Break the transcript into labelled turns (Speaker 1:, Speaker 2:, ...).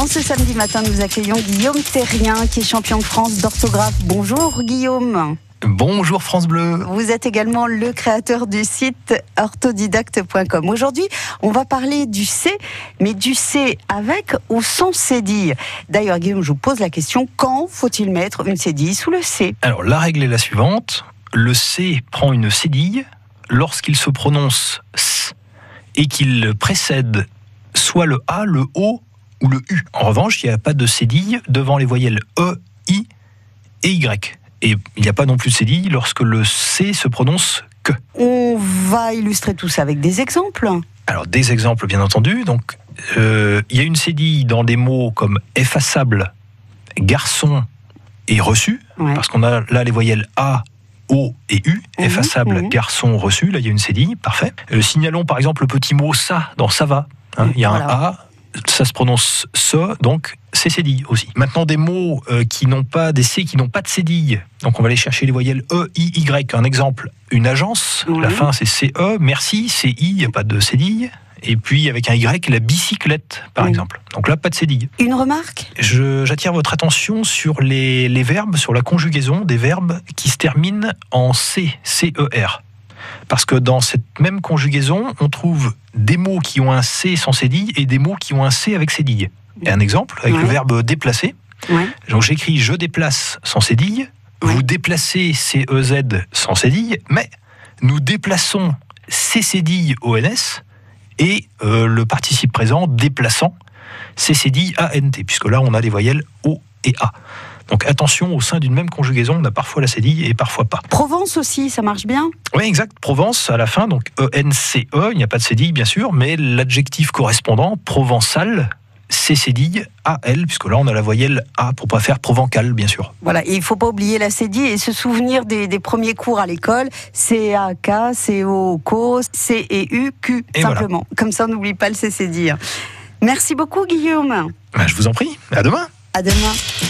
Speaker 1: En ce samedi matin, nous accueillons Guillaume Terrien, qui est champion de France d'orthographe. Bonjour Guillaume.
Speaker 2: Bonjour France Bleu.
Speaker 1: Vous êtes également le créateur du site orthodidacte.com. Aujourd'hui, on va parler du C, mais du C avec ou sans cédille. D'ailleurs, Guillaume, je vous pose la question quand faut-il mettre une cédille sous le C?
Speaker 2: Alors, la règle est la suivante le C prend une cédille lorsqu'il se prononce S et qu'il précède soit le A, le O ou le U. En revanche, il n'y a pas de cédille devant les voyelles E, I et Y. Et il n'y a pas non plus de cédille lorsque le C se prononce que.
Speaker 1: On va illustrer tout ça avec des exemples.
Speaker 2: Alors des exemples bien entendu. Donc euh, il y a une cédille dans des mots comme effaçable, garçon et reçu, parce qu'on a là les voyelles A, O et U, mhm, effaçable, garçon, reçu. Là il y a une cédille, parfait. Euh, signalons par exemple le petit mot ça dans ça va. Hein. il y a un A, ça se prononce ça, donc c'est cédille aussi. Maintenant, des mots euh, qui n'ont pas, des C qui n'ont pas de cédille. Donc, on va aller chercher les voyelles E, I, Y. Un exemple, une agence, la fin c'est CE, merci, CI, il n'y a pas de cédille. Et puis avec un Y, la bicyclette, par exemple. Donc là, pas de cédille.
Speaker 1: Une remarque?
Speaker 2: J'attire votre attention sur les, les verbes, sur la conjugaison des verbes qui se terminent en C, C-E-R. Parce que dans cette même conjugaison, on trouve des mots qui ont un C sans cédille et des mots qui ont un C avec cédille. Et un exemple avec le verbe déplacer. Donc j'écris je déplace sans cédille, vous déplacez C-E-Z sans cédille, mais nous déplaçons C cédille ONS et euh, le participe présent déplaçant C cédille ANT, puisque là on a les voyelles O et A. Donc attention, au sein d'une même conjugaison, on a parfois la cédille et parfois pas.
Speaker 1: Provence aussi, ça marche bien?
Speaker 2: Oui, exact. Provence à la fin, donc E-N-C-E, -E, il n'y a pas de cédille bien sûr, mais l'adjectif correspondant, provençal, C cédille A-L, puisque là on a la voyelle A pour pas faire provencal, bien sûr.
Speaker 1: Voilà, et il faut pas oublier la cédille et se souvenir des, premiers cours à l'école, C-A-K, C-O-C, C et U, Q, simplement. Comme ça on n'oublie pas le C cédille. Merci beaucoup Guillaume.
Speaker 2: Ben, je vous en prie, à demain.
Speaker 1: À demain.